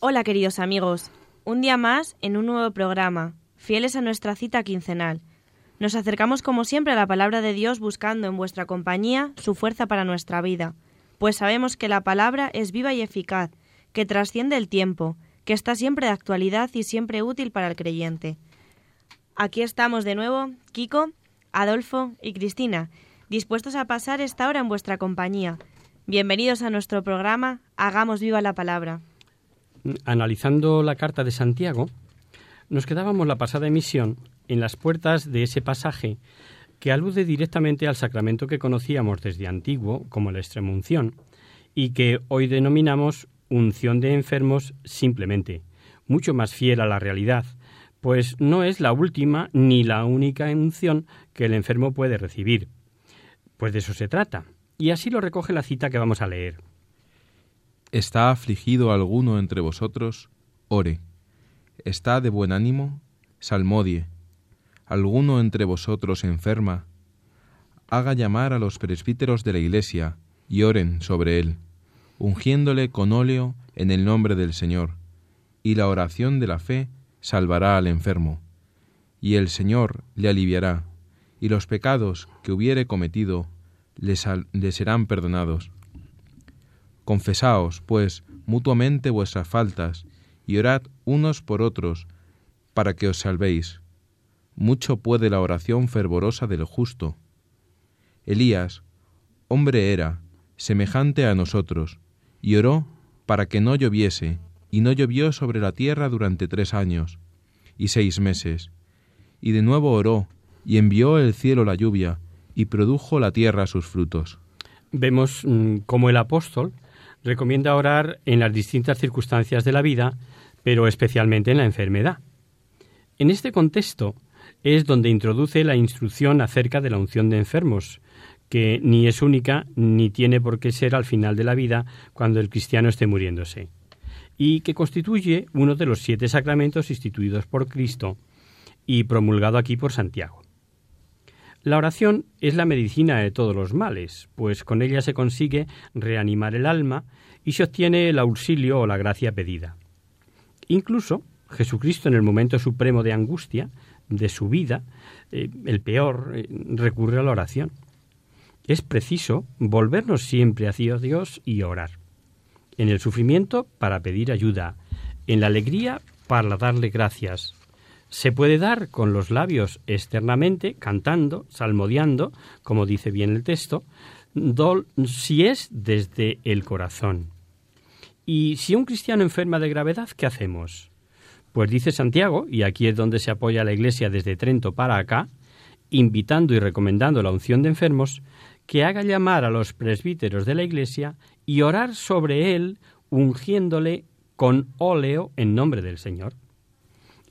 Hola queridos amigos, un día más en un nuevo programa, fieles a nuestra cita quincenal. Nos acercamos como siempre a la palabra de Dios buscando en vuestra compañía su fuerza para nuestra vida, pues sabemos que la palabra es viva y eficaz, que trasciende el tiempo, que está siempre de actualidad y siempre útil para el creyente. Aquí estamos de nuevo, Kiko, Adolfo y Cristina, dispuestos a pasar esta hora en vuestra compañía. Bienvenidos a nuestro programa Hagamos viva la palabra. Analizando la carta de Santiago, nos quedábamos la pasada emisión en las puertas de ese pasaje que alude directamente al sacramento que conocíamos desde antiguo como la extremunción y que hoy denominamos unción de enfermos simplemente, mucho más fiel a la realidad, pues no es la última ni la única unción que el enfermo puede recibir. Pues de eso se trata, y así lo recoge la cita que vamos a leer. ¿Está afligido alguno entre vosotros? Ore. ¿Está de buen ánimo? Salmodie. ¿Alguno entre vosotros enferma? Haga llamar a los presbíteros de la iglesia y oren sobre él, ungiéndole con óleo en el nombre del Señor. Y la oración de la fe salvará al enfermo. Y el Señor le aliviará, y los pecados que hubiere cometido le, le serán perdonados. Confesaos, pues, mutuamente vuestras faltas, y orad unos por otros, para que os salvéis. Mucho puede la oración fervorosa del justo. Elías, hombre era, semejante a nosotros, y oró para que no lloviese, y no llovió sobre la tierra durante tres años y seis meses. Y de nuevo oró, y envió el cielo la lluvia, y produjo la tierra sus frutos. Vemos mm, cómo el apóstol recomienda orar en las distintas circunstancias de la vida, pero especialmente en la enfermedad. En este contexto es donde introduce la instrucción acerca de la unción de enfermos, que ni es única ni tiene por qué ser al final de la vida cuando el cristiano esté muriéndose, y que constituye uno de los siete sacramentos instituidos por Cristo y promulgado aquí por Santiago. La oración es la medicina de todos los males, pues con ella se consigue reanimar el alma y se obtiene el auxilio o la gracia pedida. Incluso Jesucristo en el momento supremo de angustia de su vida, eh, el peor, eh, recurre a la oración. Es preciso volvernos siempre hacia Dios y orar. En el sufrimiento para pedir ayuda, en la alegría para darle gracias, se puede dar con los labios externamente, cantando, salmodiando, como dice bien el texto, si es desde el corazón. Y si un cristiano enferma de gravedad, ¿qué hacemos? Pues dice Santiago, y aquí es donde se apoya la Iglesia desde Trento para acá, invitando y recomendando la unción de enfermos, que haga llamar a los presbíteros de la Iglesia y orar sobre él, ungiéndole con óleo en nombre del Señor.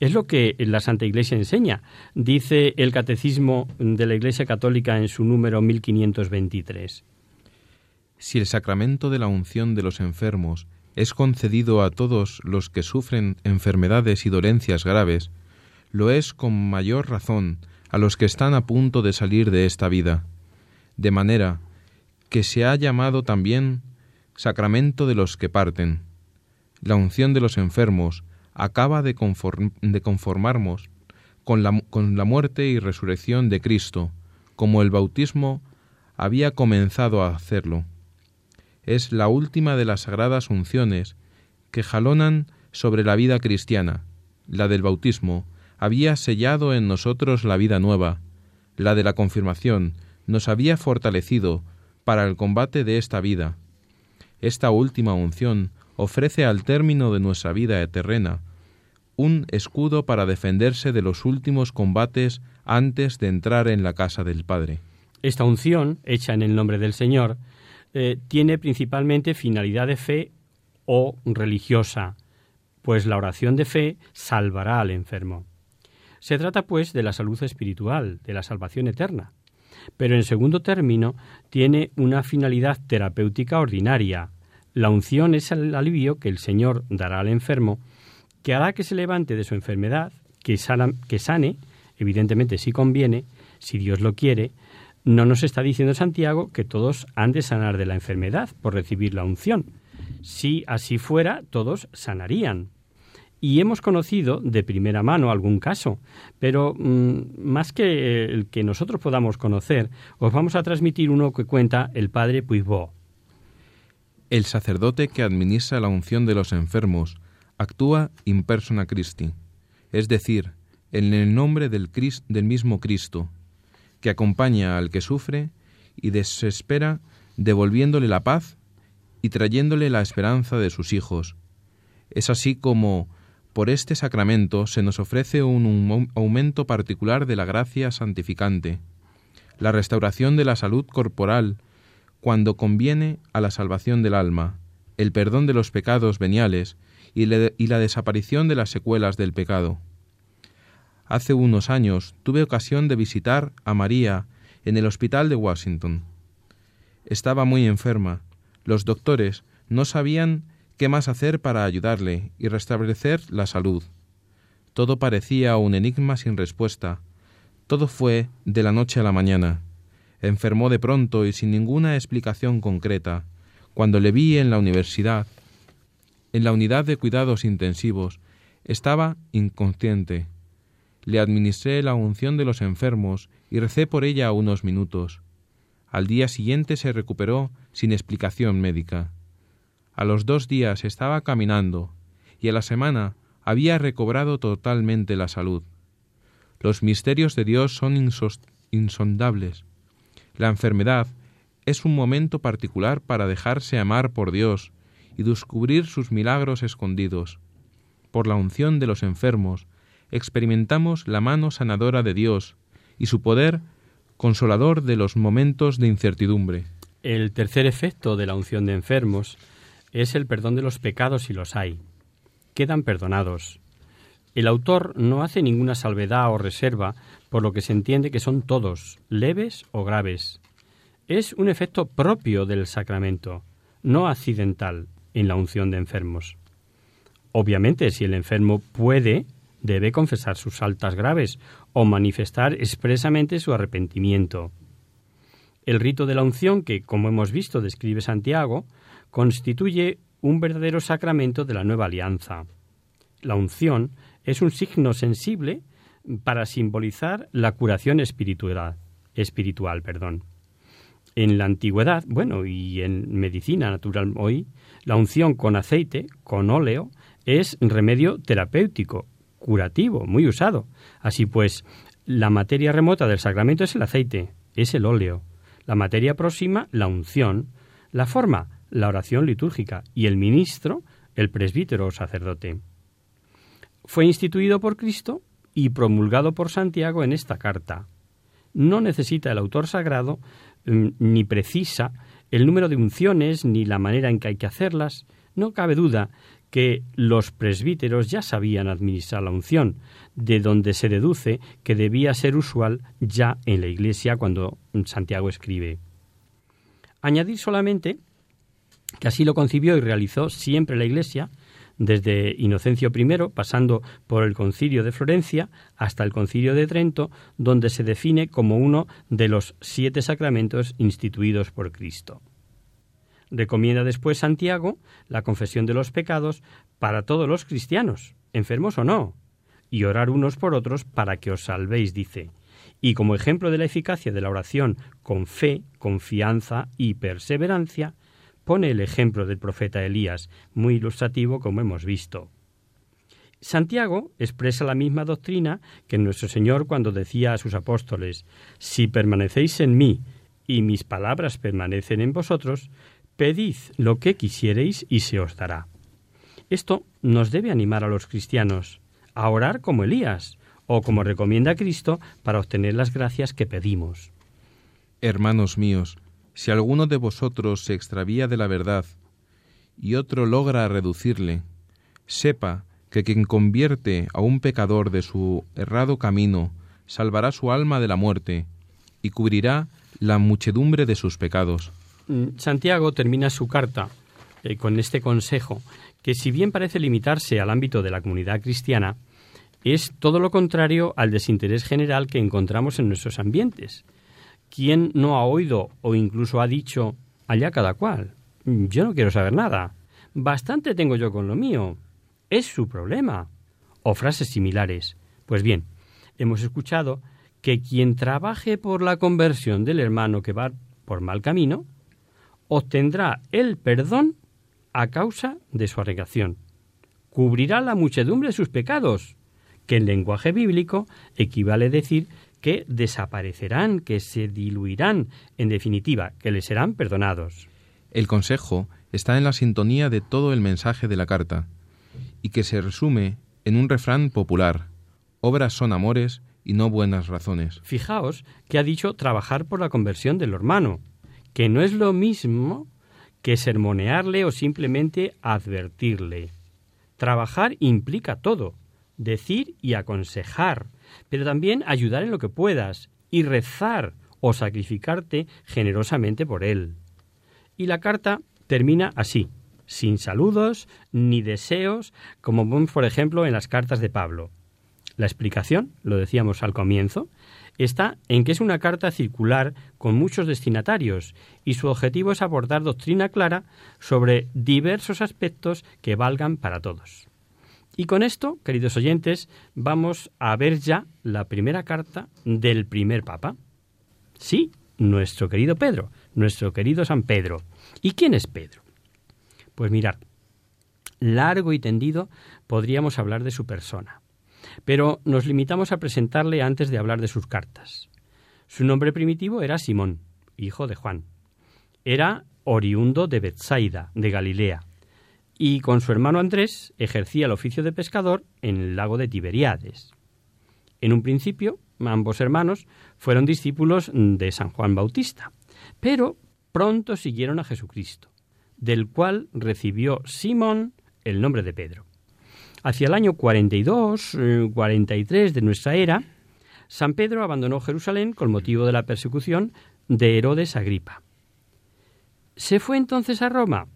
Es lo que la Santa Iglesia enseña, dice el Catecismo de la Iglesia Católica en su número 1523. Si el sacramento de la unción de los enfermos es concedido a todos los que sufren enfermedades y dolencias graves, lo es con mayor razón a los que están a punto de salir de esta vida, de manera que se ha llamado también sacramento de los que parten. La unción de los enfermos acaba de, conform- de conformarnos con la, con la muerte y resurrección de Cristo, como el bautismo había comenzado a hacerlo. Es la última de las sagradas unciones que jalonan sobre la vida cristiana la del bautismo, había sellado en nosotros la vida nueva, la de la confirmación, nos había fortalecido para el combate de esta vida. Esta última unción ofrece al término de nuestra vida terrena un escudo para defenderse de los últimos combates antes de entrar en la casa del Padre. Esta unción, hecha en el nombre del Señor, eh, tiene principalmente finalidad de fe o religiosa, pues la oración de fe salvará al enfermo. Se trata, pues, de la salud espiritual, de la salvación eterna. Pero en segundo término tiene una finalidad terapéutica ordinaria. La unción es el alivio que el Señor dará al enfermo, que hará que se levante de su enfermedad, que, que sane, evidentemente si conviene, si Dios lo quiere, no nos está diciendo Santiago que todos han de sanar de la enfermedad por recibir la unción. Si así fuera, todos sanarían. Y hemos conocido de primera mano algún caso, pero mm, más que el que nosotros podamos conocer, os vamos a transmitir uno que cuenta el padre Puigbo. El sacerdote que administra la unción de los enfermos actúa in persona Christi, es decir, en el nombre del, del mismo Cristo, que acompaña al que sufre y desespera, devolviéndole la paz y trayéndole la esperanza de sus hijos. Es así como por este sacramento se nos ofrece un aumento particular de la gracia santificante, la restauración de la salud corporal cuando conviene a la salvación del alma, el perdón de los pecados veniales y, la desaparición de las secuelas del pecado. Hace unos años tuve ocasión de visitar a María en el hospital de Washington. Estaba muy enferma. Los doctores no sabían qué más hacer para ayudarle y restablecer la salud. Todo parecía un enigma sin respuesta. Todo fue de la noche a la mañana. Enfermó de pronto y sin ninguna explicación concreta. Cuando le vi en la universidad, en la unidad de cuidados intensivos, estaba inconsciente. Le administré la unción de los enfermos y recé por ella unos minutos. Al día siguiente se recuperó sin explicación médica. A los dos días estaba caminando y a la semana había recobrado totalmente la salud. Los misterios de Dios son insondables. La enfermedad es un momento particular para dejarse amar por Dios y descubrir sus milagros escondidos. Por la unción de los enfermos, experimentamos la mano sanadora de Dios y su poder consolador de los momentos de incertidumbre. El tercer efecto de la unción de enfermos es el perdón de los pecados si los hay. Quedan perdonados. El autor no hace ninguna salvedad o reserva, por lo que se entiende que son todos, leves o graves. Es un efecto propio del sacramento, no accidental, en la unción de enfermos. Obviamente, si el enfermo puede, debe confesar sus faltas graves o manifestar expresamente su arrepentimiento. El rito de la unción, que, como hemos visto, describe Santiago, constituye un verdadero sacramento de la nueva alianza. La unción es un signo sensible para simbolizar la curación espiritual, espiritual perdón. En la antigüedad, bueno, y en medicina natural hoy, la unción con aceite, con óleo, es remedio terapéutico curativo, muy usado. Así pues, la materia remota del sacramento es el aceite, es el óleo. La materia próxima, la unción. La forma, la oración litúrgica. Y el ministro, el presbítero o sacerdote. Fue instituido por Cristo y promulgado por Santiago en esta carta. No necesita el autor sagrado ni precisa el número de unciones ni la manera en que hay que hacerlas. No cabe duda que los presbíteros ya sabían administrar la unción, de donde se deduce que debía ser usual ya en la Iglesia cuando Santiago escribe. Añadir solamente que así lo concibió y realizó siempre la Iglesia, desde Inocencio I, pasando por el concilio de Florencia hasta el concilio de Trento, donde se define como uno de los siete sacramentos instituidos por Cristo. Recomienda después Santiago la confesión de los pecados para todos los cristianos, enfermos o no, y orar unos por otros para que os salvéis, dice. Y como ejemplo de la eficacia de la oración con fe, confianza y perseverancia, pone el ejemplo del profeta Elías, muy ilustrativo como hemos visto. Santiago expresa la misma doctrina que nuestro Señor cuando decía a sus apóstoles, Si permanecéis en mí y mis palabras permanecen en vosotros, pedid lo que quisiereis y se os dará. Esto nos debe animar a los cristianos a orar como Elías, o como recomienda Cristo, para obtener las gracias que pedimos. Hermanos míos, si alguno de vosotros se extravía de la verdad y otro logra reducirle, sepa que quien convierte a un pecador de su errado camino salvará su alma de la muerte y cubrirá la muchedumbre de sus pecados. Mm, Santiago termina su carta eh, con este consejo, que si bien parece limitarse al ámbito de la comunidad cristiana, es todo lo contrario al desinterés general que encontramos en nuestros ambientes. ¿Quién no ha oído o incluso ha dicho allá cada cual? Yo no quiero saber nada. Bastante tengo yo con lo mío. Es su problema. O frases similares. Pues bien, hemos escuchado que quien trabaje por la conversión del hermano que va por mal camino, obtendrá el perdón a causa de su arregación. Cubrirá la muchedumbre de sus pecados, que en lenguaje bíblico equivale a decir que desaparecerán, que se diluirán, en definitiva, que les serán perdonados. El consejo está en la sintonía de todo el mensaje de la carta y que se resume en un refrán popular. Obras son amores y no buenas razones. Fijaos que ha dicho trabajar por la conversión del hermano, que no es lo mismo que sermonearle o simplemente advertirle. Trabajar implica todo, decir y aconsejar, pero también ayudar en lo que puedas y rezar o sacrificarte generosamente por él. Y la carta termina así sin saludos ni deseos, como vemos, por ejemplo, en las cartas de Pablo. La explicación, lo decíamos al comienzo, está en que es una carta circular con muchos destinatarios y su objetivo es aportar doctrina clara sobre diversos aspectos que valgan para todos. Y con esto, queridos oyentes, vamos a ver ya la primera carta del primer Papa. Sí, nuestro querido Pedro, nuestro querido San Pedro. ¿Y quién es Pedro? Pues mirar, largo y tendido podríamos hablar de su persona, pero nos limitamos a presentarle antes de hablar de sus cartas. Su nombre primitivo era Simón, hijo de Juan. Era oriundo de Bethsaida, de Galilea, y con su hermano Andrés ejercía el oficio de pescador en el lago de Tiberiades. En un principio, ambos hermanos fueron discípulos de San Juan Bautista, pero pronto siguieron a Jesucristo del cual recibió Simón el nombre de Pedro. Hacia el año 42, 43 eh, de nuestra era, San Pedro abandonó Jerusalén con motivo de la persecución de Herodes Agripa. ¿Se fue entonces a Roma?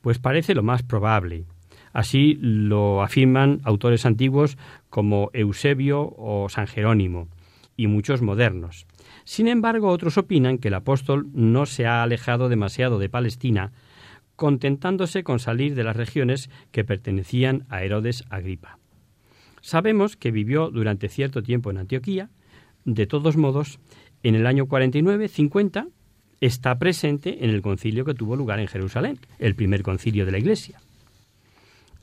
Pues parece lo más probable. Así lo afirman autores antiguos como Eusebio o San Jerónimo y muchos modernos. Sin embargo, otros opinan que el apóstol no se ha alejado demasiado de Palestina contentándose con salir de las regiones que pertenecían a Herodes Agripa. Sabemos que vivió durante cierto tiempo en Antioquía, de todos modos, en el año 49-50 está presente en el concilio que tuvo lugar en Jerusalén, el primer concilio de la Iglesia.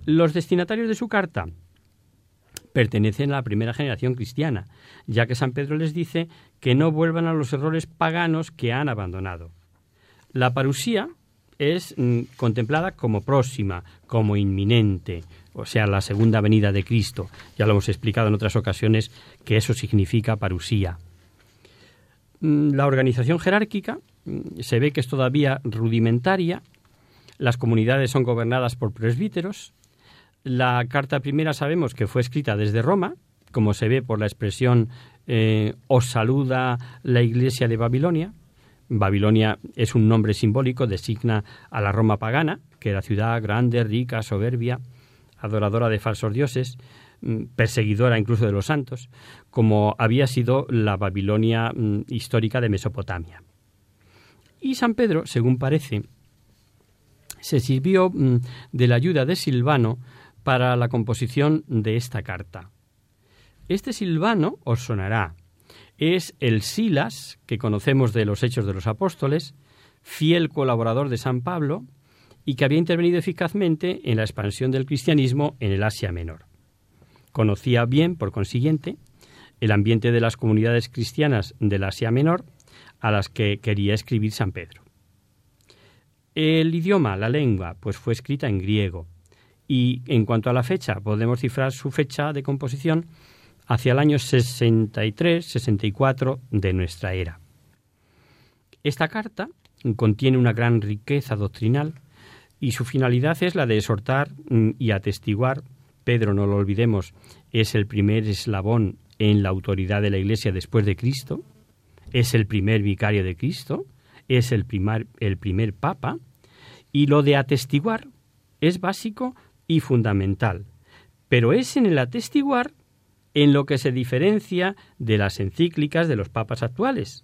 Los destinatarios de su carta pertenecen a la primera generación cristiana, ya que San Pedro les dice que no vuelvan a los errores paganos que han abandonado. La parusía es mm, contemplada como próxima, como inminente, o sea, la segunda venida de Cristo. Ya lo hemos explicado en otras ocasiones que eso significa parusía. Mm, la organización jerárquica se ve que es todavía rudimentaria. Las comunidades son gobernadas por presbíteros. La carta primera sabemos que fue escrita desde Roma, como se ve por la expresión eh, os saluda la iglesia de Babilonia. Babilonia es un nombre simbólico, designa a la Roma pagana, que era ciudad grande, rica, soberbia, adoradora de falsos dioses, mm, perseguidora incluso de los santos, como había sido la Babilonia mm, histórica de Mesopotamia. Y San Pedro, según parece, se sirvió mm, de la ayuda de Silvano para la composición de esta carta. Este Silvano os sonará, es el Silas, que conocemos de los Hechos de los Apóstoles, fiel colaborador de San Pablo y que había intervenido eficazmente en la expansión del cristianismo en el Asia Menor. Conocía bien, por consiguiente, el ambiente de las comunidades cristianas del Asia Menor a las que quería escribir San Pedro. El idioma, la lengua, pues fue escrita en griego. Y en cuanto a la fecha, podemos cifrar su fecha de composición hacia el año 63-64 de nuestra era. Esta carta contiene una gran riqueza doctrinal y su finalidad es la de exhortar mm, y atestiguar, Pedro no lo olvidemos, es el primer eslabón en la autoridad de la Iglesia después de Cristo, es el primer vicario de Cristo, es el primer, el primer papa, y lo de atestiguar es básico y fundamental, pero es en el atestiguar en lo que se diferencia de las encíclicas de los papas actuales,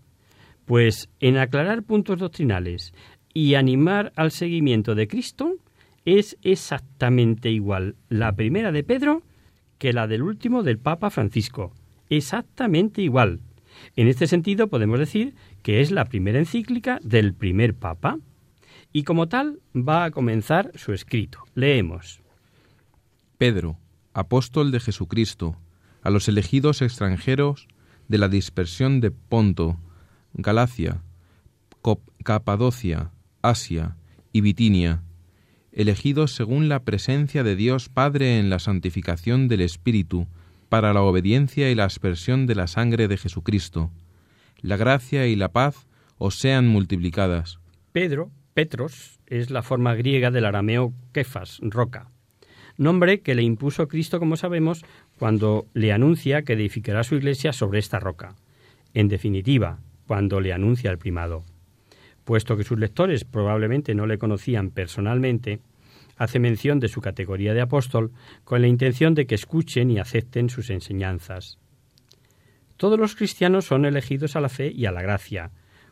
pues en aclarar puntos doctrinales y animar al seguimiento de Cristo es exactamente igual la primera de Pedro que la del último del Papa Francisco. Exactamente igual. En este sentido podemos decir que es la primera encíclica del primer Papa. Y como tal va a comenzar su escrito. Leemos. Pedro, apóstol de Jesucristo, a los elegidos extranjeros de la dispersión de Ponto, Galacia, Capadocia, Asia y Bitinia, elegidos según la presencia de Dios Padre en la santificación del Espíritu, para la obediencia y la aspersión de la sangre de Jesucristo. La gracia y la paz os sean multiplicadas. Pedro, Petros, es la forma griega del arameo Kefas, roca, nombre que le impuso Cristo, como sabemos, cuando le anuncia que edificará su iglesia sobre esta roca. En definitiva, cuando le anuncia el primado. Puesto que sus lectores probablemente no le conocían personalmente, hace mención de su categoría de apóstol con la intención de que escuchen y acepten sus enseñanzas. Todos los cristianos son elegidos a la fe y a la gracia.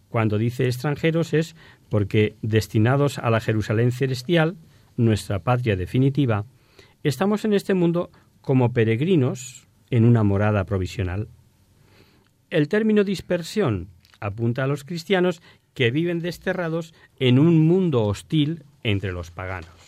Cuando dice extranjeros es porque, destinados a la Jerusalén celestial, nuestra patria definitiva, estamos en este mundo como peregrinos en una morada provisional. El término dispersión apunta a los cristianos que viven desterrados en un mundo hostil entre los paganos.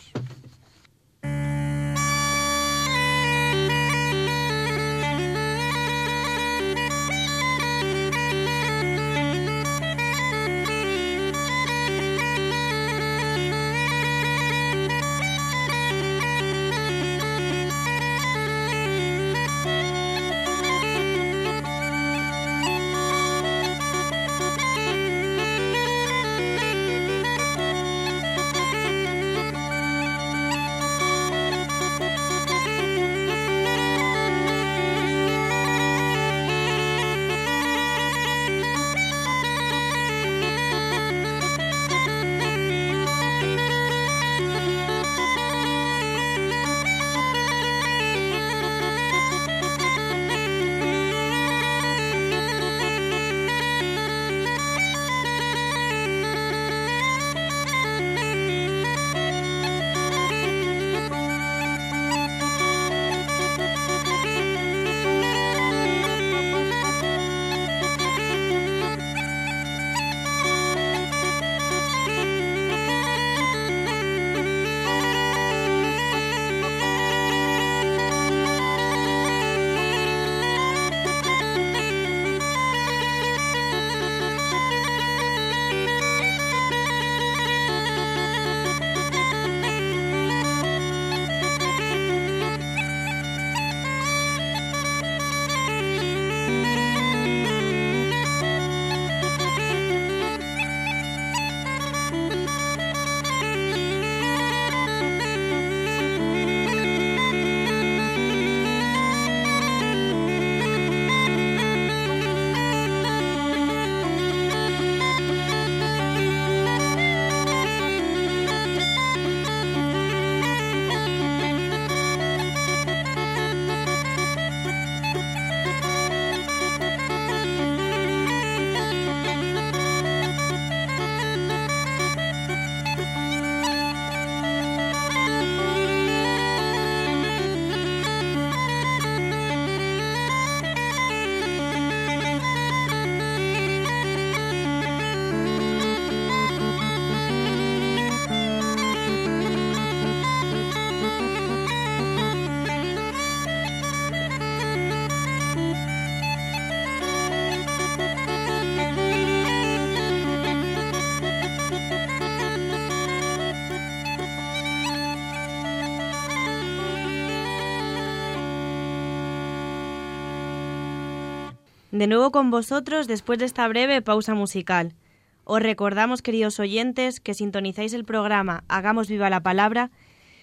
De nuevo con vosotros después de esta breve pausa musical. Os recordamos, queridos oyentes, que sintonizáis el programa Hagamos viva la palabra.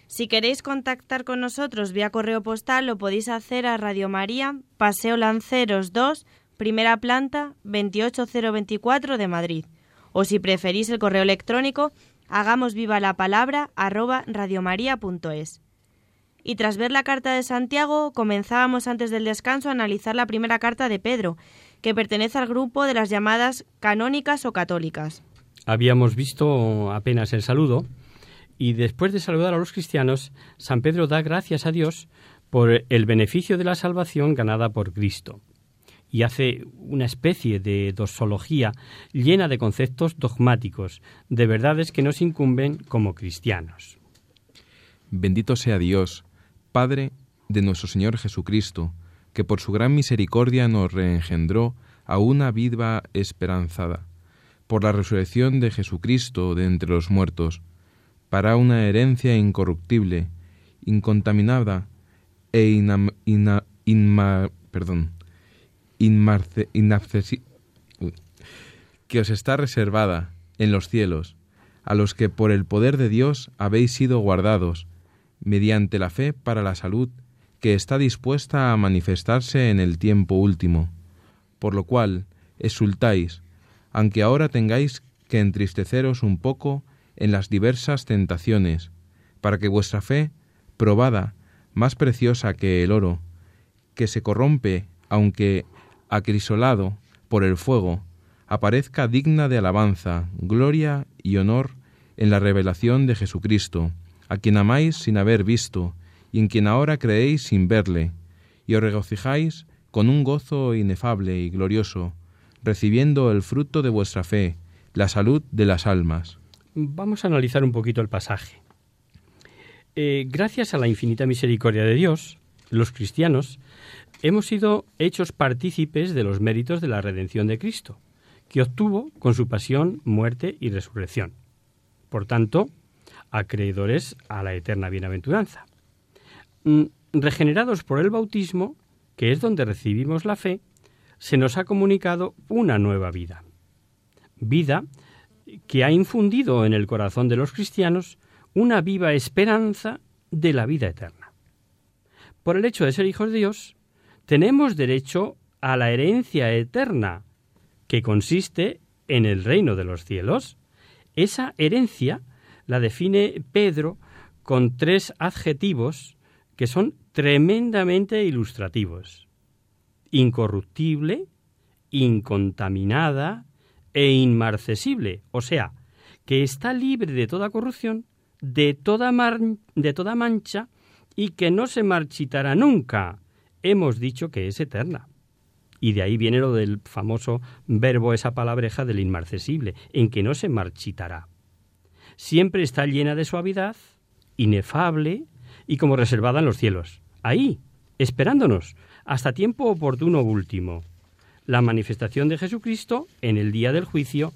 Si queréis contactar con nosotros vía correo postal, lo podéis hacer a Radio María, Paseo Lanceros 2, primera planta, 28024 de Madrid. O si preferís el correo electrónico, hagamos viva la palabra arroba radiomaria.es. Y tras ver la carta de Santiago, comenzábamos antes del descanso a analizar la primera carta de Pedro, que pertenece al grupo de las llamadas canónicas o católicas. Habíamos visto apenas el saludo, y después de saludar a los cristianos, San Pedro da gracias a Dios por el beneficio de la salvación ganada por Cristo y hace una especie de dosología llena de conceptos dogmáticos, de verdades que nos incumben como cristianos. Bendito sea Dios, Padre de nuestro Señor Jesucristo, que por su gran misericordia nos reengendró a una vida esperanzada, por la resurrección de Jesucristo de entre los muertos, para una herencia incorruptible, incontaminada e perdón, que os está reservada en los cielos, a los que por el poder de Dios habéis sido guardados, mediante la fe para la salud que está dispuesta a manifestarse en el tiempo último, por lo cual exultáis, aunque ahora tengáis que entristeceros un poco en las diversas tentaciones, para que vuestra fe, probada, más preciosa que el oro, que se corrompe aunque acrisolado por el fuego, aparezca digna de alabanza, gloria y honor en la revelación de Jesucristo, a quien amáis sin haber visto, y en quien ahora creéis sin verle, y os regocijáis con un gozo inefable y glorioso, recibiendo el fruto de vuestra fe, la salud de las almas. Vamos a analizar un poquito el pasaje. Eh, gracias a la infinita misericordia de Dios, los cristianos hemos sido hechos partícipes de los méritos de la redención de Cristo, que obtuvo con su pasión, muerte y resurrección. Por tanto, acreedores a la eterna bienaventuranza. Mm, regenerados por el bautismo, que es donde recibimos la fe, se nos ha comunicado una nueva vida. Vida que ha infundido en el corazón de los cristianos una viva esperanza de la vida eterna. Por el hecho de ser hijos de Dios, tenemos derecho a la herencia eterna, que consiste en el reino de los cielos. Esa herencia la define Pedro con tres adjetivos que son tremendamente ilustrativos. Incorruptible, incontaminada e inmarcesible, o sea, que está libre de toda corrupción, de toda, de toda mancha y que no se marchitará nunca. Hemos dicho que es eterna. Y de ahí viene lo del famoso verbo, esa palabreja del inmarcesible, en que no se marchitará siempre está llena de suavidad, inefable y como reservada en los cielos. Ahí, esperándonos, hasta tiempo oportuno último. La manifestación de Jesucristo en el día del juicio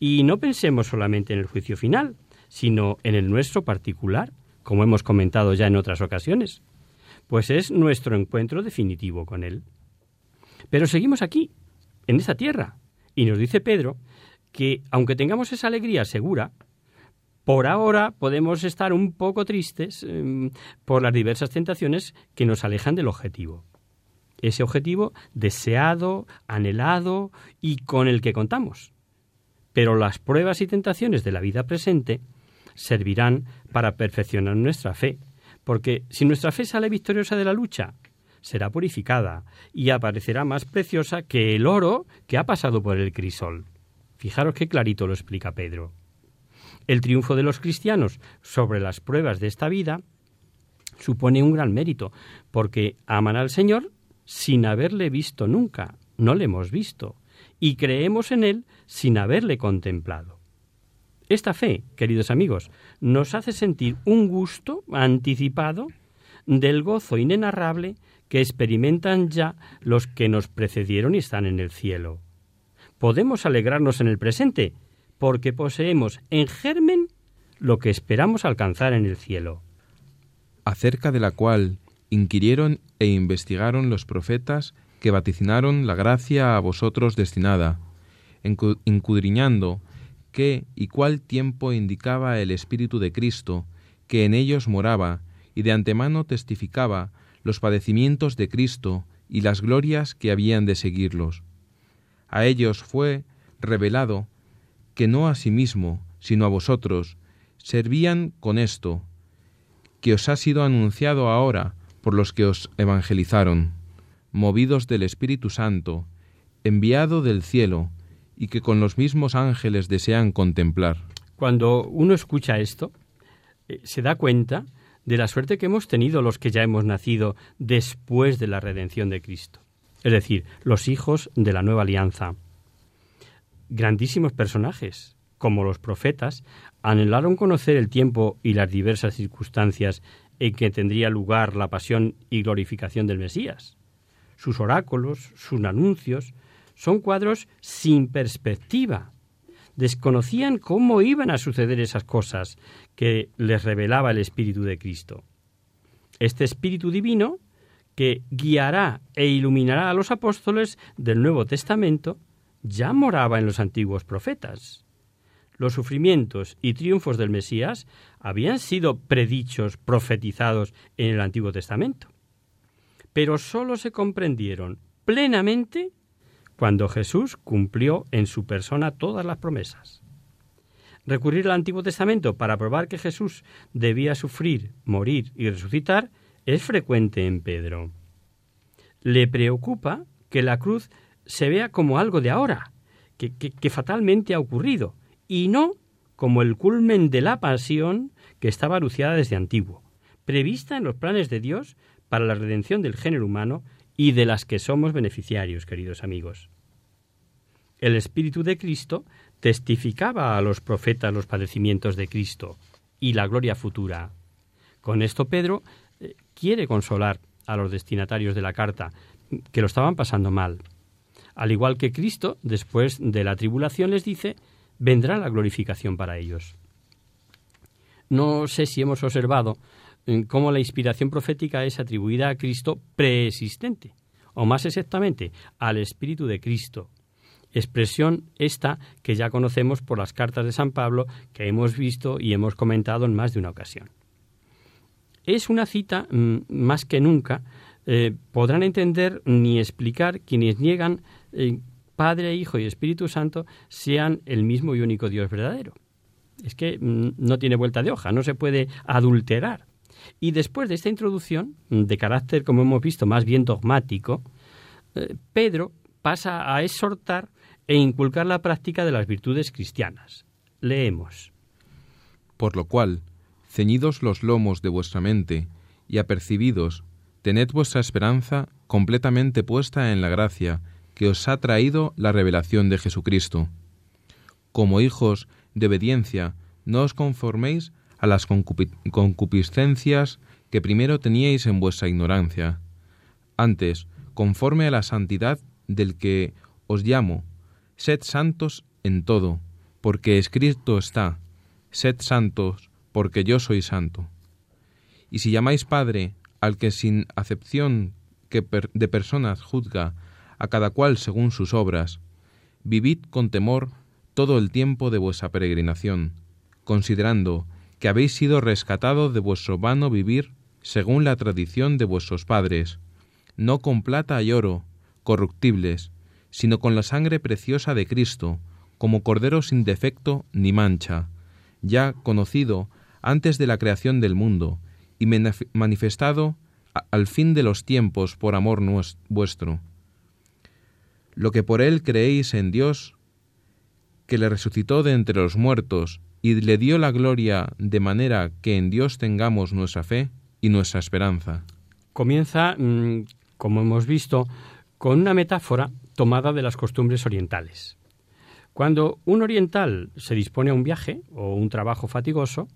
y no pensemos solamente en el juicio final, sino en el nuestro particular, como hemos comentado ya en otras ocasiones, pues es nuestro encuentro definitivo con Él. Pero seguimos aquí, en esta tierra, y nos dice Pedro que, aunque tengamos esa alegría segura, por ahora podemos estar un poco tristes em, por las diversas tentaciones que nos alejan del objetivo. Ese objetivo deseado, anhelado y con el que contamos. Pero las pruebas y tentaciones de la vida presente servirán para perfeccionar nuestra fe, porque si nuestra fe sale victoriosa de la lucha, será purificada y aparecerá más preciosa que el oro que ha pasado por el crisol. Fijaros qué clarito lo explica Pedro. El triunfo de los cristianos sobre las pruebas de esta vida supone un gran mérito, porque aman al Señor sin haberle visto nunca, no le hemos visto, y creemos en Él sin haberle contemplado. Esta fe, queridos amigos, nos hace sentir un gusto anticipado del gozo inenarrable que experimentan ya los que nos precedieron y están en el cielo. Podemos alegrarnos en el presente, porque poseemos en germen lo que esperamos alcanzar en el cielo. Acerca de la cual inquirieron e investigaron los profetas que vaticinaron la gracia a vosotros destinada, encudriñando qué y cuál tiempo indicaba el Espíritu de Cristo, que en ellos moraba, y de antemano testificaba los padecimientos de Cristo y las glorias que habían de seguirlos. A ellos fue revelado que no a sí mismo, sino a vosotros, servían con esto, que os ha sido anunciado ahora por los que os evangelizaron, movidos del Espíritu Santo, enviado del cielo, y que con los mismos ángeles desean contemplar. Cuando uno escucha esto, eh, se da cuenta de la suerte que hemos tenido los que ya hemos nacido después de la redención de Cristo, es decir, los hijos de la nueva alianza. Grandísimos personajes, como los profetas, anhelaron conocer el tiempo y las diversas circunstancias en que tendría lugar la pasión y glorificación del Mesías. Sus oráculos, sus anuncios, son cuadros sin perspectiva. Desconocían cómo iban a suceder esas cosas que les revelaba el Espíritu de Cristo. Este Espíritu Divino, que guiará e iluminará a los apóstoles del Nuevo Testamento, ya moraba en los antiguos profetas los sufrimientos y triunfos del Mesías habían sido predichos, profetizados en el Antiguo Testamento, pero sólo se comprendieron plenamente cuando Jesús cumplió en su persona todas las promesas. Recurrir al Antiguo Testamento para probar que Jesús debía sufrir, morir y resucitar es frecuente en Pedro. Le preocupa que la cruz se vea como algo de ahora, que, que fatalmente ha ocurrido, y no como el culmen de la pasión que estaba anunciada desde antiguo, prevista en los planes de Dios para la redención del género humano y de las que somos beneficiarios, queridos amigos. El Espíritu de Cristo testificaba a los profetas los padecimientos de Cristo y la gloria futura. Con esto Pedro eh, quiere consolar a los destinatarios de la carta, que lo estaban pasando mal. Al igual que Cristo, después de la tribulación, les dice vendrá la glorificación para ellos. No sé si hemos observado eh, cómo la inspiración profética es atribuida a Cristo preexistente, o más exactamente, al Espíritu de Cristo. Expresión esta que ya conocemos por las cartas de San Pablo que hemos visto y hemos comentado en más de una ocasión. Es una cita mm, más que nunca eh, podrán entender ni explicar quienes niegan Padre, Hijo y Espíritu Santo sean el mismo y único Dios verdadero. Es que mm, no tiene vuelta de hoja, no se puede adulterar. Y después de esta introducción, mm, de carácter, como hemos visto, más bien dogmático, eh, Pedro pasa a exhortar e inculcar la práctica de las virtudes cristianas. Leemos. Por lo cual, ceñidos los lomos de vuestra mente y apercibidos, tened vuestra esperanza completamente puesta en la gracia que os ha traído la revelación de Jesucristo. Como hijos de obediencia, no os conforméis a las concupiscencias que primero teníais en vuestra ignorancia. Antes, conforme a la santidad del que os llamo, sed santos en todo, porque escrito está, sed santos, porque yo soy santo. Y si llamáis Padre al que sin acepción de personas juzga a cada cual según sus obras. Vivid con temor todo el tiempo de vuestra peregrinación, considerando que habéis sido rescatados de vuestro vano vivir según la tradición de vuestros padres, no con plata y oro, corruptibles, sino con la sangre preciosa de Cristo, como cordero sin defecto ni mancha, ya conocido antes de la creación del mundo, y manifestado al fin de los tiempos por amor vuestro lo que por él creéis en Dios, que le resucitó de entre los muertos y le dio la gloria de manera que en Dios tengamos nuestra fe y nuestra esperanza. Comienza, mm, como hemos visto, con una metáfora tomada de las costumbres orientales. Cuando un oriental se dispone a un viaje o un trabajo fatigoso,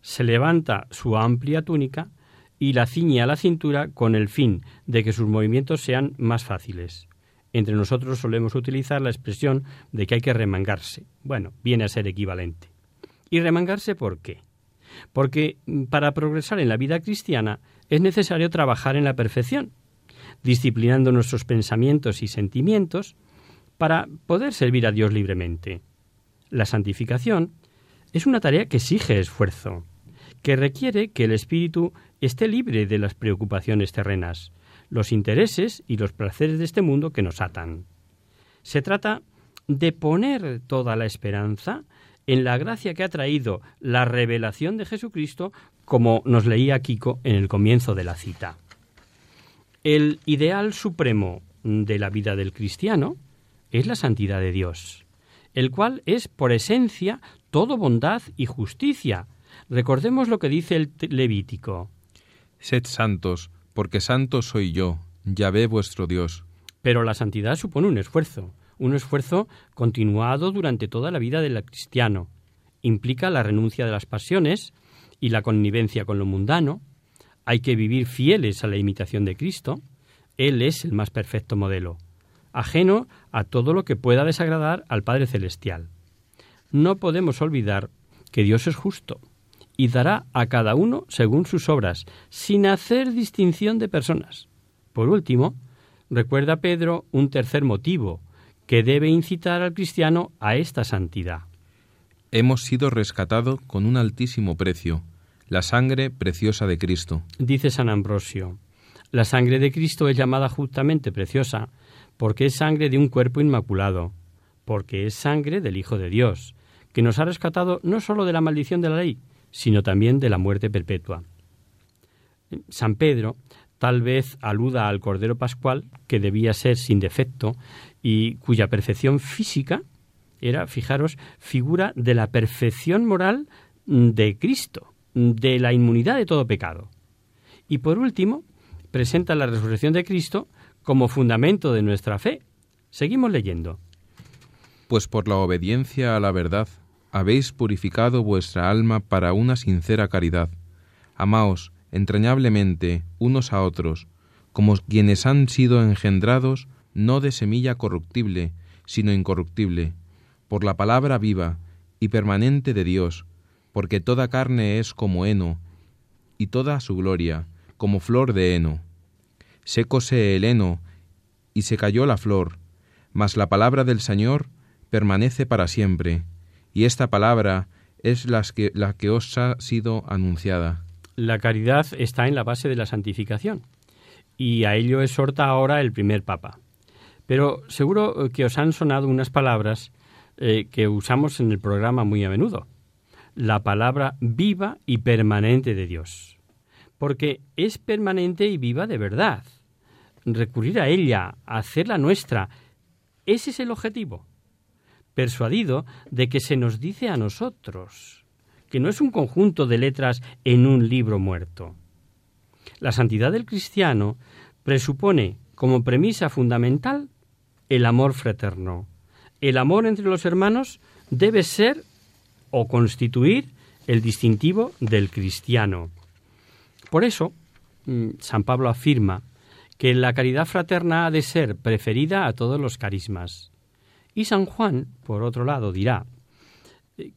se levanta su amplia túnica y la ciñe a la cintura con el fin de que sus movimientos sean más fáciles. Entre nosotros solemos utilizar la expresión de que hay que remangarse. Bueno, viene a ser equivalente. ¿Y remangarse por qué? Porque mm, para progresar en la vida cristiana es necesario trabajar en la perfección. disciplinando nuestros pensamientos y sentimientos para poder servir a Dios libremente. La santificación es una tarea que exige esfuerzo, que requiere que el espíritu esté libre de las preocupaciones terrenas, los intereses y los placeres de este mundo que nos atan. Se trata de poner toda la esperanza en la gracia que ha traído la revelación de Jesucristo, como nos leía Kiko en el comienzo de la cita. El ideal supremo de la vida del cristiano es la santidad de Dios, el cual es por esencia todo bondad y justicia. Recordemos lo que dice el Levítico. Sed santos, porque santo soy yo, Yahvé vuestro Dios. Pero la santidad supone un esfuerzo, un esfuerzo continuado durante toda la vida del cristiano. Implica la renuncia de las pasiones y la connivencia con lo mundano. Hay que vivir fieles a la imitación de Cristo. Él es el más perfecto modelo, ajeno a todo lo que pueda desagradar al Padre Celestial. No podemos olvidar que Dios es justo y dará a cada uno según sus obras, sin hacer distinción de personas. Por último, recuerda Pedro un tercer motivo que debe incitar al cristiano a esta santidad. Hemos sido rescatados con un altísimo precio, la sangre preciosa de Cristo. Dice San Ambrosio, la sangre de Cristo es llamada justamente preciosa porque es sangre de un cuerpo inmaculado, porque es sangre del Hijo de Dios, que nos ha rescatado no sólo de la maldición de la ley, sino también de la muerte perpetua. San Pedro tal vez aluda al Cordero Pascual, que debía ser sin defecto y cuya perfección física era, fijaros, figura de la perfección moral de Cristo, de la inmunidad de todo pecado. Y por último, presenta la resurrección de Cristo como fundamento de nuestra fe. Seguimos leyendo. Pues por la obediencia a la verdad habéis purificado vuestra alma para una sincera caridad. Amaos entrañablemente unos a otros, como quienes han sido engendrados no de semilla corruptible, sino incorruptible, por la palabra viva y permanente de Dios, porque toda carne es como heno, y toda su gloria como flor de heno. Sécose el heno, y se cayó la flor, mas la palabra del Señor permanece para siempre, y esta palabra es la que, la que os ha sido anunciada. La caridad está en la base de la santificación, y a ello exhorta ahora el primer Papa. Pero seguro que os han sonado unas palabras eh, que usamos en el programa muy a menudo. La palabra viva y permanente de Dios. Porque es permanente y viva de verdad. Recurrir a ella, hacerla nuestra, ese es el objetivo. Persuadido de que se nos dice a nosotros, que no es un conjunto de letras en un libro muerto. La santidad del cristiano presupone como premisa fundamental el amor fraterno. El amor entre los hermanos debe ser o constituir el distintivo del cristiano. Por eso, mm, San Pablo afirma que la caridad fraterna ha de ser preferida a todos los carismas. Y San Juan, por otro lado, dirá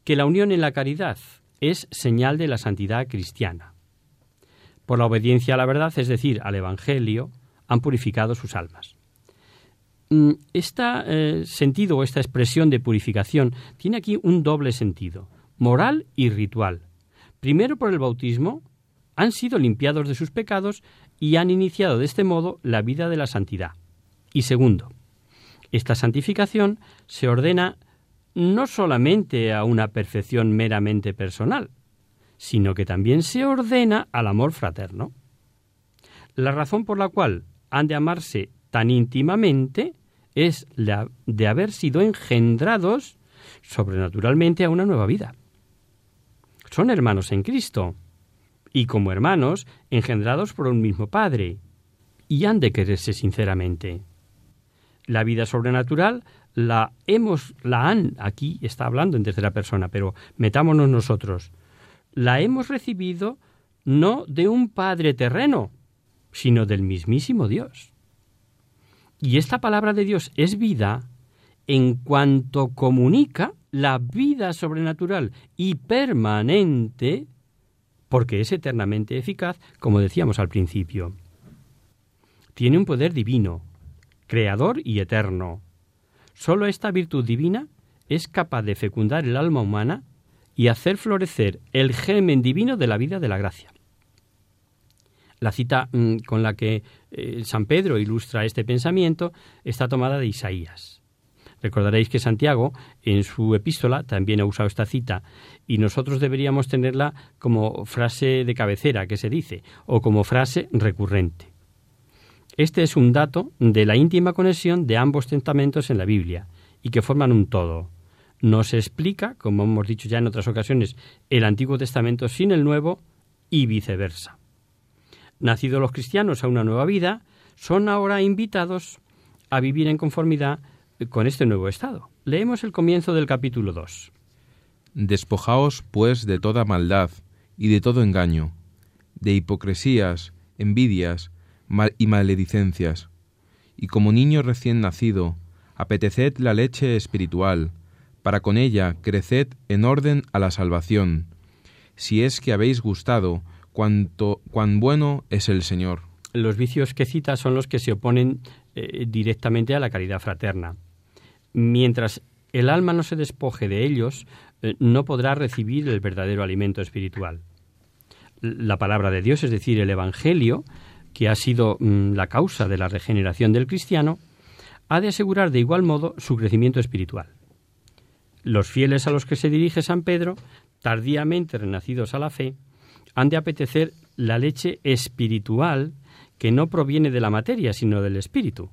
que la unión en la caridad es señal de la santidad cristiana. Por la obediencia a la verdad, es decir, al Evangelio, han purificado sus almas. Este sentido o esta expresión de purificación tiene aquí un doble sentido, moral y ritual. Primero, por el bautismo, han sido limpiados de sus pecados y han iniciado de este modo la vida de la santidad. Y segundo, esta santificación se ordena no solamente a una perfección meramente personal, sino que también se ordena al amor fraterno. La razón por la cual han de amarse tan íntimamente es la de haber sido engendrados sobrenaturalmente a una nueva vida. Son hermanos en Cristo y como hermanos engendrados por un mismo Padre y han de quererse sinceramente. La vida sobrenatural la hemos, la han, aquí está hablando en tercera persona, pero metámonos nosotros, la hemos recibido no de un Padre terreno, sino del mismísimo Dios. Y esta palabra de Dios es vida en cuanto comunica la vida sobrenatural y permanente, porque es eternamente eficaz, como decíamos al principio. tiene un poder divino, creador y eterno. Solo esta virtud divina es capaz de fecundar el alma humana y hacer florecer el germen divino de la vida de la gracia. La cita mm, con la que eh, San Pedro ilustra este pensamiento está tomada de Isaías. Recordaréis que Santiago en su epístola también ha usado esta cita y nosotros deberíamos tenerla como frase de cabecera que se dice o como frase recurrente. Este es un dato de la íntima conexión de ambos testamentos en la Biblia y que forman un todo. No se explica, como hemos dicho ya en otras ocasiones, el Antiguo Testamento sin el Nuevo y viceversa. Nacidos los cristianos a una nueva vida, son ahora invitados a vivir en conformidad con este nuevo estado. Leemos el comienzo del capítulo 2. Despojaos, pues, de toda maldad y de todo engaño, de hipocresías, envidias y maledicencias, y como niño recién nacido, apeteced la leche espiritual, para con ella creced en orden a la salvación, si es que habéis gustado cuán bueno es el Señor. Los vicios que cita son los que se oponen eh, directamente a la caridad fraterna. Mientras el alma no se despoje de ellos, eh, no podrá recibir el verdadero alimento espiritual. La palabra de Dios, es decir, el Evangelio, que ha sido mm, la causa de la regeneración del cristiano, ha de asegurar de igual modo su crecimiento espiritual. Los fieles a los que se dirige San Pedro, tardíamente renacidos a la fe, han de apetecer la leche espiritual que no proviene de la materia, sino del espíritu.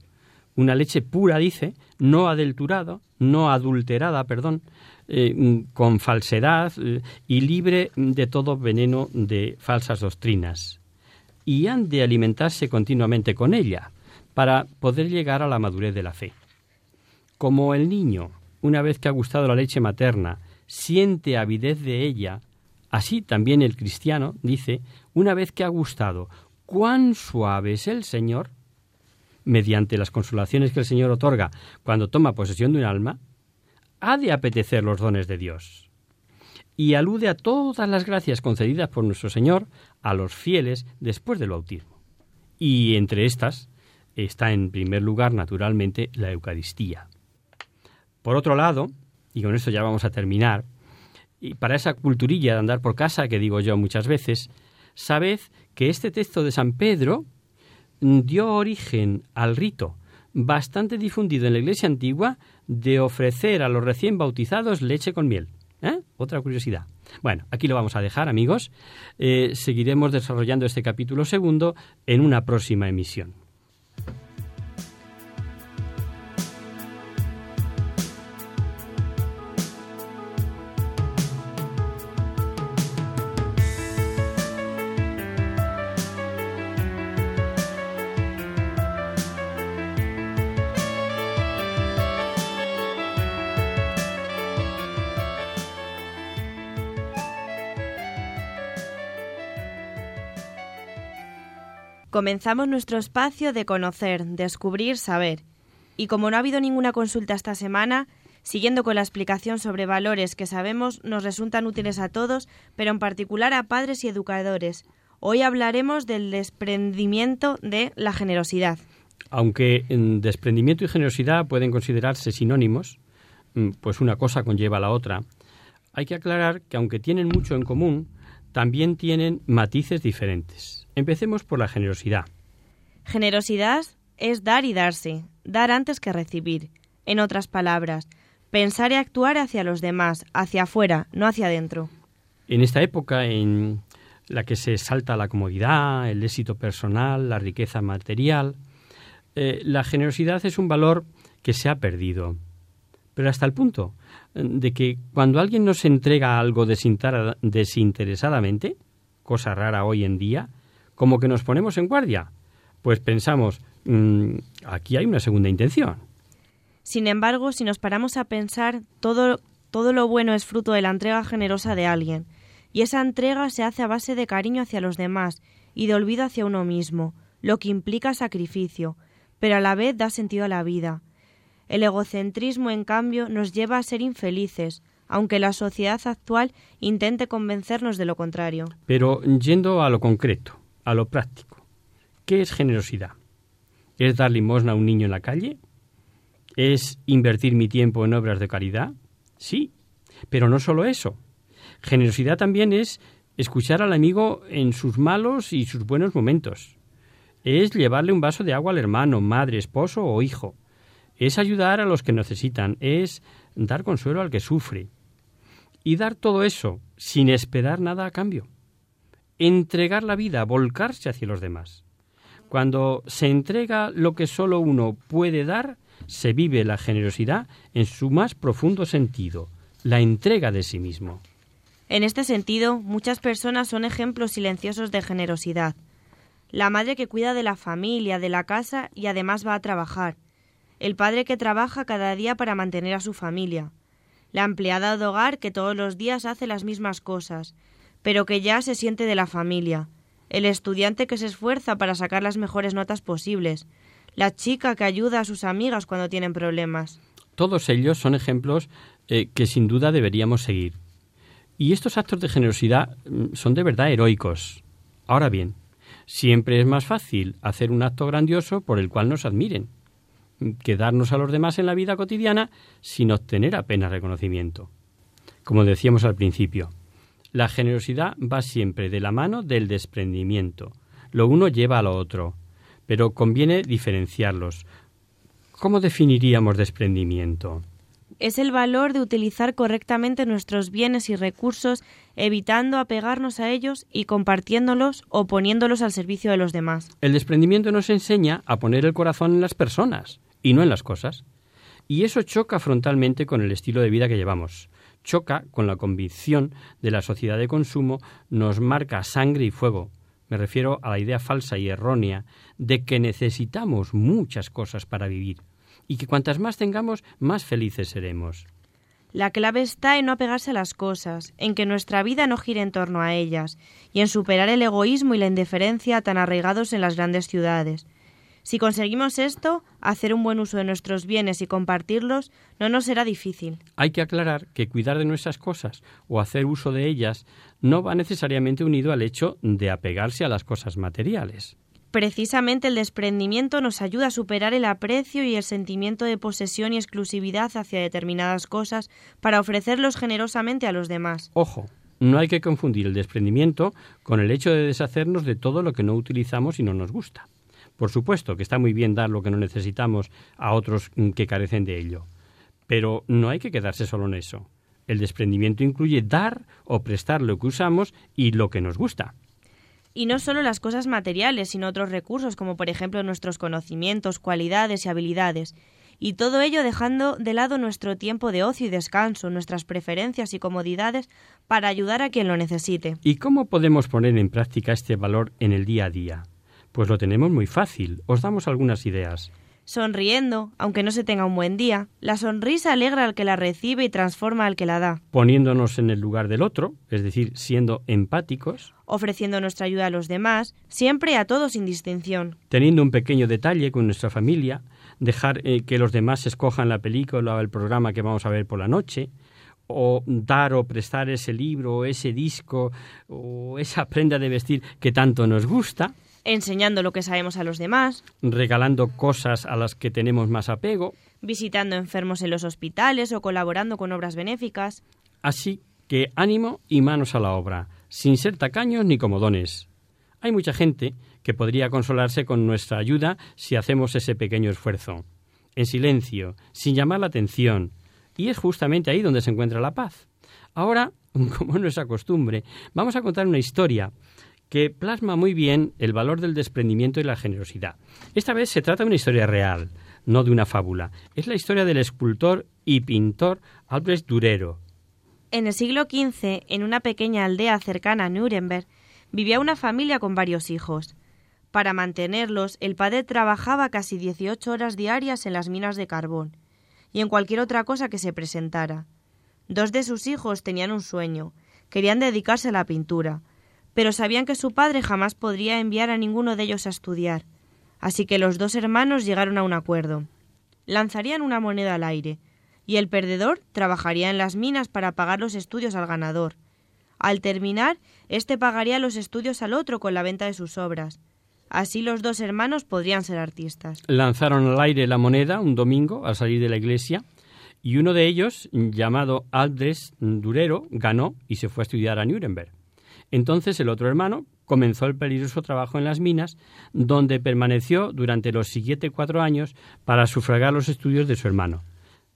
Una leche pura, dice, no adulterada, no adulterada, perdón, eh, con falsedad eh, y libre de todo veneno de falsas doctrinas. Y han de alimentarse continuamente con ella para poder llegar a la madurez de la fe. Como el niño, una vez que ha gustado la leche materna, siente avidez de ella, así también el cristiano, dice, una vez que ha gustado cuán suave es el Señor, mediante las consolaciones que el Señor otorga cuando toma posesión de un alma, ha de apetecer los dones de Dios. Y alude a todas las gracias concedidas por nuestro Señor a los fieles después del bautismo. Y entre estas está en primer lugar, naturalmente, la Eucaristía. Por otro lado, y con esto ya vamos a terminar, y para esa culturilla de andar por casa que digo yo muchas veces, sabed que este texto de San Pedro dio origen al rito bastante difundido en la Iglesia antigua de ofrecer a los recién bautizados leche con miel. ¿Eh? Otra curiosidad. Bueno, aquí lo vamos a dejar, amigos. Eh, seguiremos desarrollando este capítulo segundo en una próxima emisión. Comenzamos nuestro espacio de conocer, descubrir, saber. Y como no ha habido ninguna consulta esta semana, siguiendo con la explicación sobre valores que sabemos nos resultan útiles a todos, pero en particular a padres y educadores, hoy hablaremos del desprendimiento de la generosidad. Aunque desprendimiento y generosidad pueden considerarse sinónimos, mm, pues una cosa conlleva a la otra, hay que aclarar que aunque tienen mucho en común, también tienen matices diferentes. Empecemos por la generosidad. Generosidad es dar y darse, dar antes que recibir. En otras palabras, pensar y actuar hacia los demás, hacia afuera, no hacia adentro. En esta época en la que se salta la comodidad, el éxito personal, la riqueza material, eh, la generosidad es un valor que se ha perdido. Pero hasta el punto eh, de que cuando alguien nos entrega algo desinteresadamente, cosa rara hoy en día, como que nos ponemos en guardia. Pues pensamos, mm, aquí hay una segunda intención. Sin embargo, si nos paramos a pensar, todo, todo lo bueno es fruto de la entrega generosa de alguien, y esa entrega se hace a base de cariño hacia los demás y de olvido hacia uno mismo, lo que implica sacrificio, pero a la vez da sentido a la vida. El egocentrismo, en cambio, nos lleva a ser infelices, aunque la sociedad actual intente convencernos de lo contrario. Pero yendo a lo concreto, a lo práctico. ¿Qué es generosidad? ¿Es dar limosna a un niño en la calle? ¿Es invertir mi tiempo en obras de caridad? Sí, pero no solo eso. Generosidad también es escuchar al amigo en sus malos y sus buenos momentos. Es llevarle un vaso de agua al hermano, madre, esposo o hijo. Es ayudar a los que necesitan. Es dar consuelo al que sufre. Y dar todo eso sin esperar nada a cambio. Entregar la vida, volcarse hacia los demás. Cuando se entrega lo que solo uno puede dar, se vive la generosidad en su más profundo sentido, la entrega de sí mismo. En este sentido, muchas personas son ejemplos silenciosos de generosidad. La madre que cuida de la familia, de la casa y además va a trabajar. El padre que trabaja cada día para mantener a su familia. La empleada de hogar que todos los días hace las mismas cosas, pero que ya se siente de la familia. El estudiante que se esfuerza para sacar las mejores notas posibles. La chica que ayuda a sus amigas cuando tienen problemas. Todos ellos son ejemplos eh, que sin duda deberíamos seguir. Y estos actos de generosidad mm, son de verdad heroicos. Ahora bien, siempre es más fácil hacer un acto grandioso por el cual nos admiren que darnos a los demás en la vida cotidiana sin obtener apenas reconocimiento. Como decíamos al principio, la generosidad va siempre de la mano del desprendimiento. Lo uno lleva a lo otro, pero conviene diferenciarlos. ¿Cómo definiríamos desprendimiento? es el valor de utilizar correctamente nuestros bienes y recursos, evitando apegarnos a ellos y compartiéndolos o poniéndolos al servicio de los demás. El desprendimiento nos enseña a poner el corazón en las personas y no en las cosas. Y eso choca frontalmente con el estilo de vida que llevamos. Choca con la convicción de la sociedad de consumo, nos marca sangre y fuego. Me refiero a la idea falsa y errónea de que necesitamos muchas cosas para vivir y que cuantas más tengamos, más felices seremos. La clave está en no apegarse a las cosas, en que nuestra vida no gire en torno a ellas, y en superar el egoísmo y la indiferencia tan arraigados en las grandes ciudades. Si conseguimos esto, hacer un buen uso de nuestros bienes y compartirlos, no nos será difícil. Hay que aclarar que cuidar de nuestras cosas o hacer uso de ellas no va necesariamente unido al hecho de apegarse a las cosas materiales. Precisamente el desprendimiento nos ayuda a superar el aprecio y el sentimiento de posesión y exclusividad hacia determinadas cosas para ofrecerlos generosamente a los demás. Ojo, no hay que confundir el desprendimiento con el hecho de deshacernos de todo lo que no utilizamos y no nos gusta. Por supuesto que está muy bien dar lo que no necesitamos a otros que carecen de ello, pero no hay que quedarse solo en eso. El desprendimiento incluye dar o prestar lo que usamos y lo que nos gusta. Y no solo las cosas materiales, sino otros recursos, como por ejemplo nuestros conocimientos, cualidades y habilidades. Y todo ello dejando de lado nuestro tiempo de ocio y descanso, nuestras preferencias y comodidades para ayudar a quien lo necesite. ¿Y cómo podemos poner en práctica este valor en el día a día? Pues lo tenemos muy fácil. Os damos algunas ideas sonriendo, aunque no se tenga un buen día. La sonrisa alegra al que la recibe y transforma al que la da. Poniéndonos en el lugar del otro, es decir, siendo empáticos. Ofreciendo nuestra ayuda a los demás, siempre a todos sin distinción. Teniendo un pequeño detalle con nuestra familia, dejar eh, que los demás escojan la película o el programa que vamos a ver por la noche, o dar o prestar ese libro o ese disco o esa prenda de vestir que tanto nos gusta enseñando lo que sabemos a los demás, regalando cosas a las que tenemos más apego, visitando enfermos en los hospitales o colaborando con obras benéficas. Así que ánimo y manos a la obra, sin ser tacaños ni comodones. Hay mucha gente que podría consolarse con nuestra ayuda si hacemos ese pequeño esfuerzo, en silencio, sin llamar la atención, y es justamente ahí donde se encuentra la paz. Ahora, como es nuestra costumbre, vamos a contar una historia que plasma muy bien el valor del desprendimiento y la generosidad. Esta vez se trata de una historia real, no de una fábula. Es la historia del escultor y pintor Albrecht Durero. En el siglo XV, en una pequeña aldea cercana a Nuremberg, vivía una familia con varios hijos. Para mantenerlos, el padre trabajaba casi 18 horas diarias en las minas de carbón y en cualquier otra cosa que se presentara. Dos de sus hijos tenían un sueño, querían dedicarse a la pintura, pero sabían que su padre jamás podría enviar a ninguno de ellos a estudiar, así que los dos hermanos llegaron a un acuerdo. Lanzarían una moneda al aire, y el perdedor trabajaría en las minas para pagar los estudios al ganador. Al terminar, éste pagaría los estudios al otro con la venta de sus obras. Así los dos hermanos podrían ser artistas. Lanzaron al aire la moneda un domingo al salir de la iglesia y uno de ellos, llamado Aldres Durero, ganó y se fue a estudiar a Nuremberg. Entonces el otro hermano comenzó el peligroso trabajo en las minas, donde permaneció durante los siguientes cuatro años para sufragar los estudios de su hermano,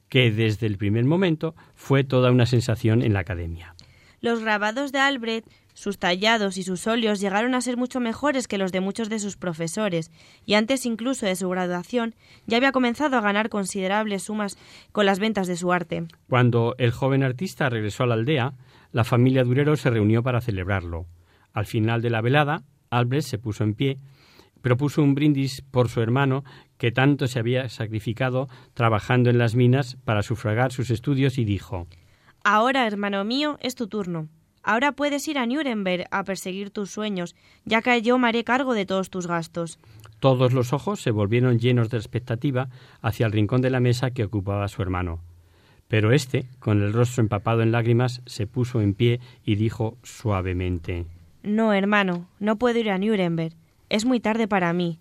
que desde el primer momento fue toda una sensación en la academia. Los grabados de Albrecht, sus tallados y sus óleos llegaron a ser mucho mejores que los de muchos de sus profesores, y antes incluso de su graduación ya había comenzado a ganar considerables sumas con las ventas de su arte. Cuando el joven artista regresó a la aldea, la familia Durero se reunió para celebrarlo. Al final de la velada, Albrecht se puso en pie, propuso un brindis por su hermano que tanto se había sacrificado trabajando en las minas para sufragar sus estudios y dijo Ahora, hermano mío, es tu turno. Ahora puedes ir a Nuremberg a perseguir tus sueños, ya que yo me haré cargo de todos tus gastos. Todos los ojos se volvieron llenos de expectativa hacia el rincón de la mesa que ocupaba su hermano. Pero éste, con el rostro empapado en lágrimas, se puso en pie y dijo suavemente No, hermano, no puedo ir a Nuremberg. Es muy tarde para mí.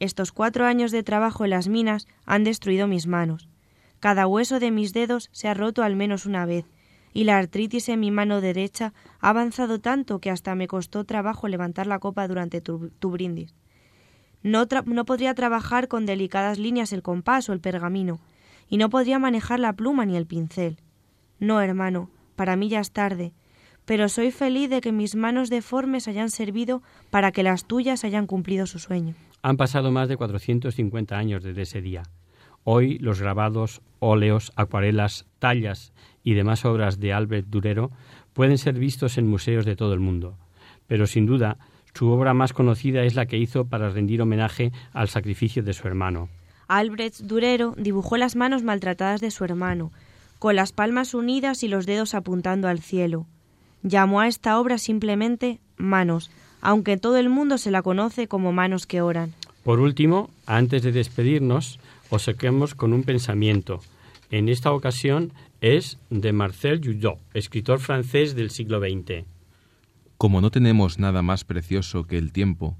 Estos cuatro años de trabajo en las minas han destruido mis manos. Cada hueso de mis dedos se ha roto al menos una vez, y la artritis en mi mano derecha ha avanzado tanto que hasta me costó trabajo levantar la copa durante tu, brindis. No, no podría trabajar con delicadas líneas el compás o el pergamino, y no podría manejar la pluma ni el pincel. No, hermano, para mí ya es tarde, pero soy feliz de que mis manos deformes hayan servido para que las tuyas hayan cumplido su sueño. Han pasado más de 450 años desde ese día. Hoy los grabados, óleos, acuarelas, tallas y demás obras de Albert Durero pueden ser vistos en museos de todo el mundo, pero sin duda su obra más conocida es la que hizo para rendir homenaje al sacrificio de su hermano. Albrecht Durero dibujó las manos maltratadas de su hermano, con las palmas unidas y los dedos apuntando al cielo. Llamó a esta obra simplemente Manos, aunque todo el mundo se la conoce como Manos que oran. Por último, antes de despedirnos, os saquemos con un pensamiento. En esta ocasión es de Marcel Judot, escritor francés del siglo XX. Como no tenemos nada más precioso que el tiempo,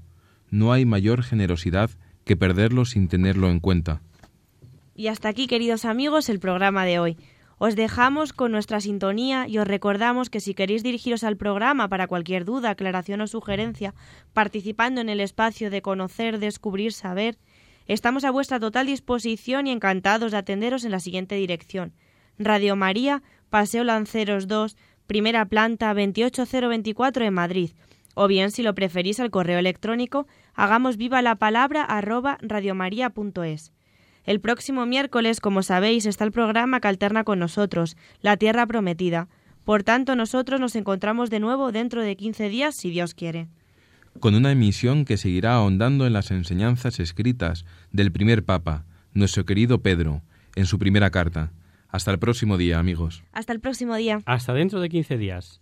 no hay mayor generosidad que perderlo sin tenerlo en cuenta. Y hasta aquí, queridos amigos, el programa de hoy. Os dejamos con nuestra sintonía y os recordamos que si queréis dirigiros al programa para cualquier duda, aclaración o sugerencia, participando en el espacio de conocer, descubrir, saber, estamos a vuestra total disposición y encantados de atenderos en la siguiente dirección. Radio María, Paseo Lanceros 2, primera planta 28024 en Madrid o bien si lo preferís al correo electrónico, hagamos viva la palabra arroba radiomaria.es. El próximo miércoles, como sabéis, está el programa que alterna con nosotros, La Tierra Prometida. Por tanto, nosotros nos encontramos de nuevo dentro de 15 días, si Dios quiere. Con una emisión que seguirá ahondando en las enseñanzas escritas del primer Papa, nuestro querido Pedro, en su primera carta. Hasta el próximo día, amigos. Hasta el próximo día. Hasta dentro de 15 días.